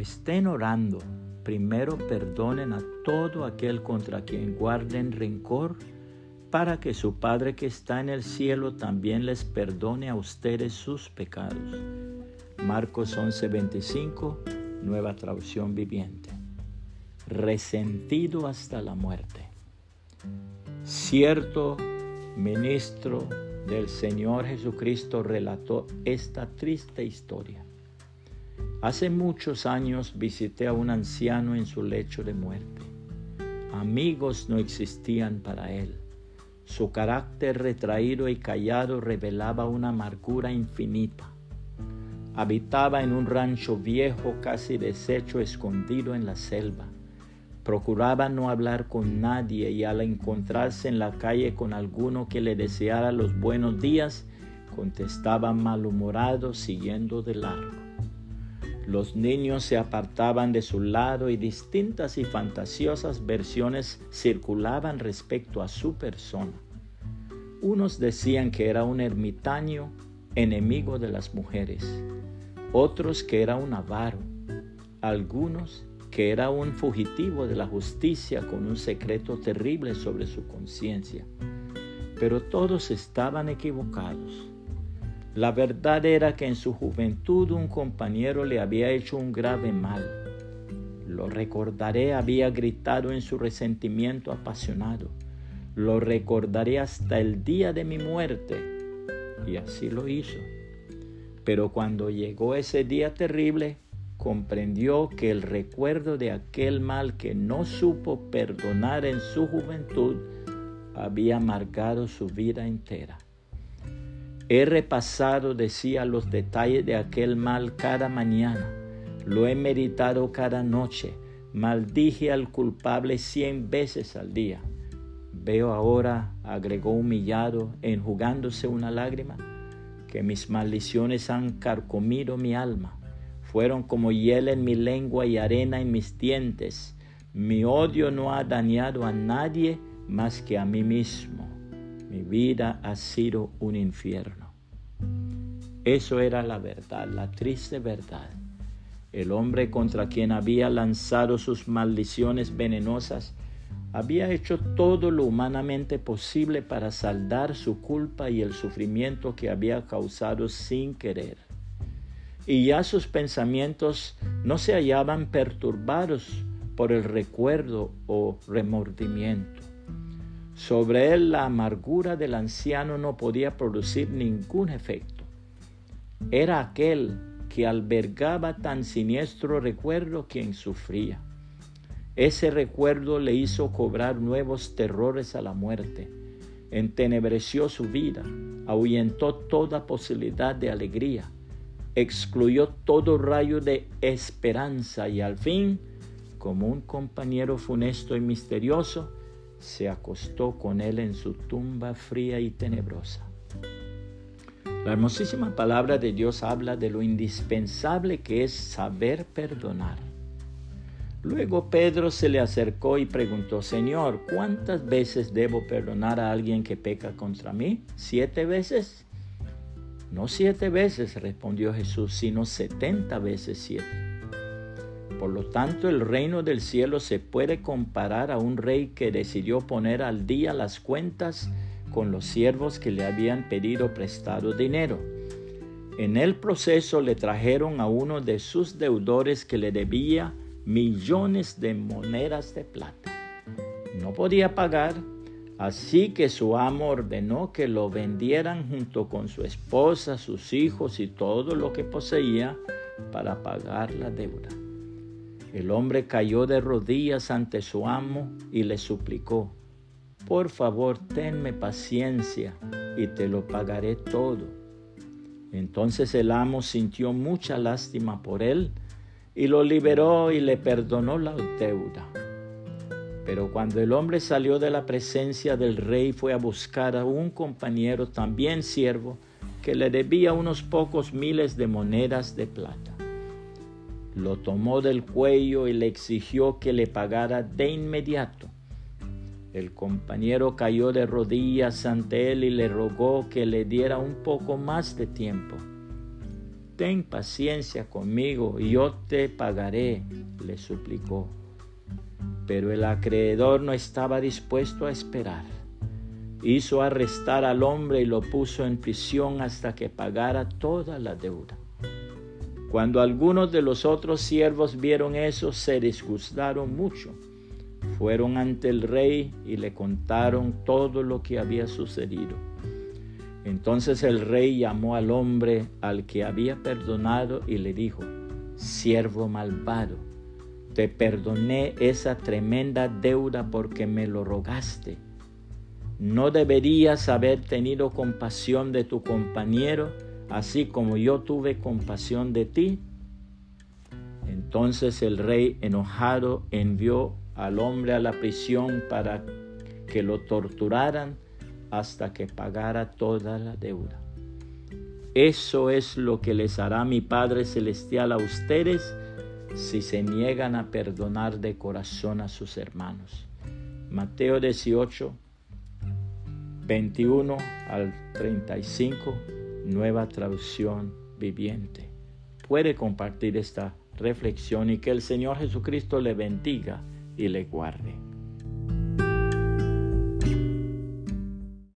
estén orando, primero perdonen a todo aquel contra quien guarden rencor, para que su Padre que está en el cielo también les perdone a ustedes sus pecados. Marcos 11:25, nueva traducción viviente. Resentido hasta la muerte. Cierto ministro del Señor Jesucristo relató esta triste historia. Hace muchos años visité a un anciano en su lecho de muerte. Amigos no existían para él. Su carácter retraído y callado revelaba una amargura infinita. Habitaba en un rancho viejo casi deshecho escondido en la selva. Procuraba no hablar con nadie y al encontrarse en la calle con alguno que le deseara los buenos días, contestaba malhumorado siguiendo de largo. Los niños se apartaban de su lado y distintas y fantasiosas versiones circulaban respecto a su persona. Unos decían que era un ermitaño, enemigo de las mujeres, otros que era un avaro, algunos que era un fugitivo de la justicia con un secreto terrible sobre su conciencia. Pero todos estaban equivocados. La verdad era que en su juventud un compañero le había hecho un grave mal. Lo recordaré, había gritado en su resentimiento apasionado. Lo recordaré hasta el día de mi muerte. Y así lo hizo. Pero cuando llegó ese día terrible, comprendió que el recuerdo de aquel mal que no supo perdonar en su juventud había marcado su vida entera. He repasado, decía, los detalles de aquel mal cada mañana. Lo he meditado cada noche. Maldije al culpable cien veces al día. Veo ahora, agregó humillado, enjugándose una lágrima, que mis maldiciones han carcomido mi alma. Fueron como hiel en mi lengua y arena en mis dientes. Mi odio no ha dañado a nadie más que a mí mismo. Mi vida ha sido un infierno. Eso era la verdad, la triste verdad. El hombre contra quien había lanzado sus maldiciones venenosas había hecho todo lo humanamente posible para saldar su culpa y el sufrimiento que había causado sin querer. Y ya sus pensamientos no se hallaban perturbados por el recuerdo o remordimiento. Sobre él la amargura del anciano no podía producir ningún efecto. Era aquel que albergaba tan siniestro recuerdo quien sufría. Ese recuerdo le hizo cobrar nuevos terrores a la muerte, entenebreció su vida, ahuyentó toda posibilidad de alegría, excluyó todo rayo de esperanza y al fin, como un compañero funesto y misterioso, se acostó con él en su tumba fría y tenebrosa. La hermosísima palabra de Dios habla de lo indispensable que es saber perdonar. Luego Pedro se le acercó y preguntó, Señor, ¿cuántas veces debo perdonar a alguien que peca contra mí? ¿Siete veces? No siete veces, respondió Jesús, sino setenta veces siete. Por lo tanto, el reino del cielo se puede comparar a un rey que decidió poner al día las cuentas con los siervos que le habían pedido prestado dinero. En el proceso le trajeron a uno de sus deudores que le debía millones de monedas de plata. No podía pagar, así que su amo ordenó que lo vendieran junto con su esposa, sus hijos y todo lo que poseía para pagar la deuda. El hombre cayó de rodillas ante su amo y le suplicó, por favor, tenme paciencia y te lo pagaré todo. Entonces el amo sintió mucha lástima por él y lo liberó y le perdonó la deuda. Pero cuando el hombre salió de la presencia del rey fue a buscar a un compañero también siervo que le debía unos pocos miles de monedas de plata lo tomó del cuello y le exigió que le pagara de inmediato. El compañero cayó de rodillas ante él y le rogó que le diera un poco más de tiempo. ten paciencia conmigo y yo te pagaré, le suplicó. Pero el acreedor no estaba dispuesto a esperar. Hizo arrestar al hombre y lo puso en prisión hasta que pagara toda la deuda. Cuando algunos de los otros siervos vieron eso, se disgustaron mucho. Fueron ante el rey y le contaron todo lo que había sucedido. Entonces el rey llamó al hombre al que había perdonado y le dijo, siervo malvado, te perdoné esa tremenda deuda porque me lo rogaste. ¿No deberías haber tenido compasión de tu compañero, así como yo tuve compasión de ti? Entonces el rey enojado envió al hombre a la prisión para que lo torturaran hasta que pagara toda la deuda. Eso es lo que les hará mi Padre Celestial a ustedes si se niegan a perdonar de corazón a sus hermanos. Mateo 18, 21 al 35, nueva traducción viviente. Puede compartir esta reflexión y que el Señor Jesucristo le bendiga y le guarde.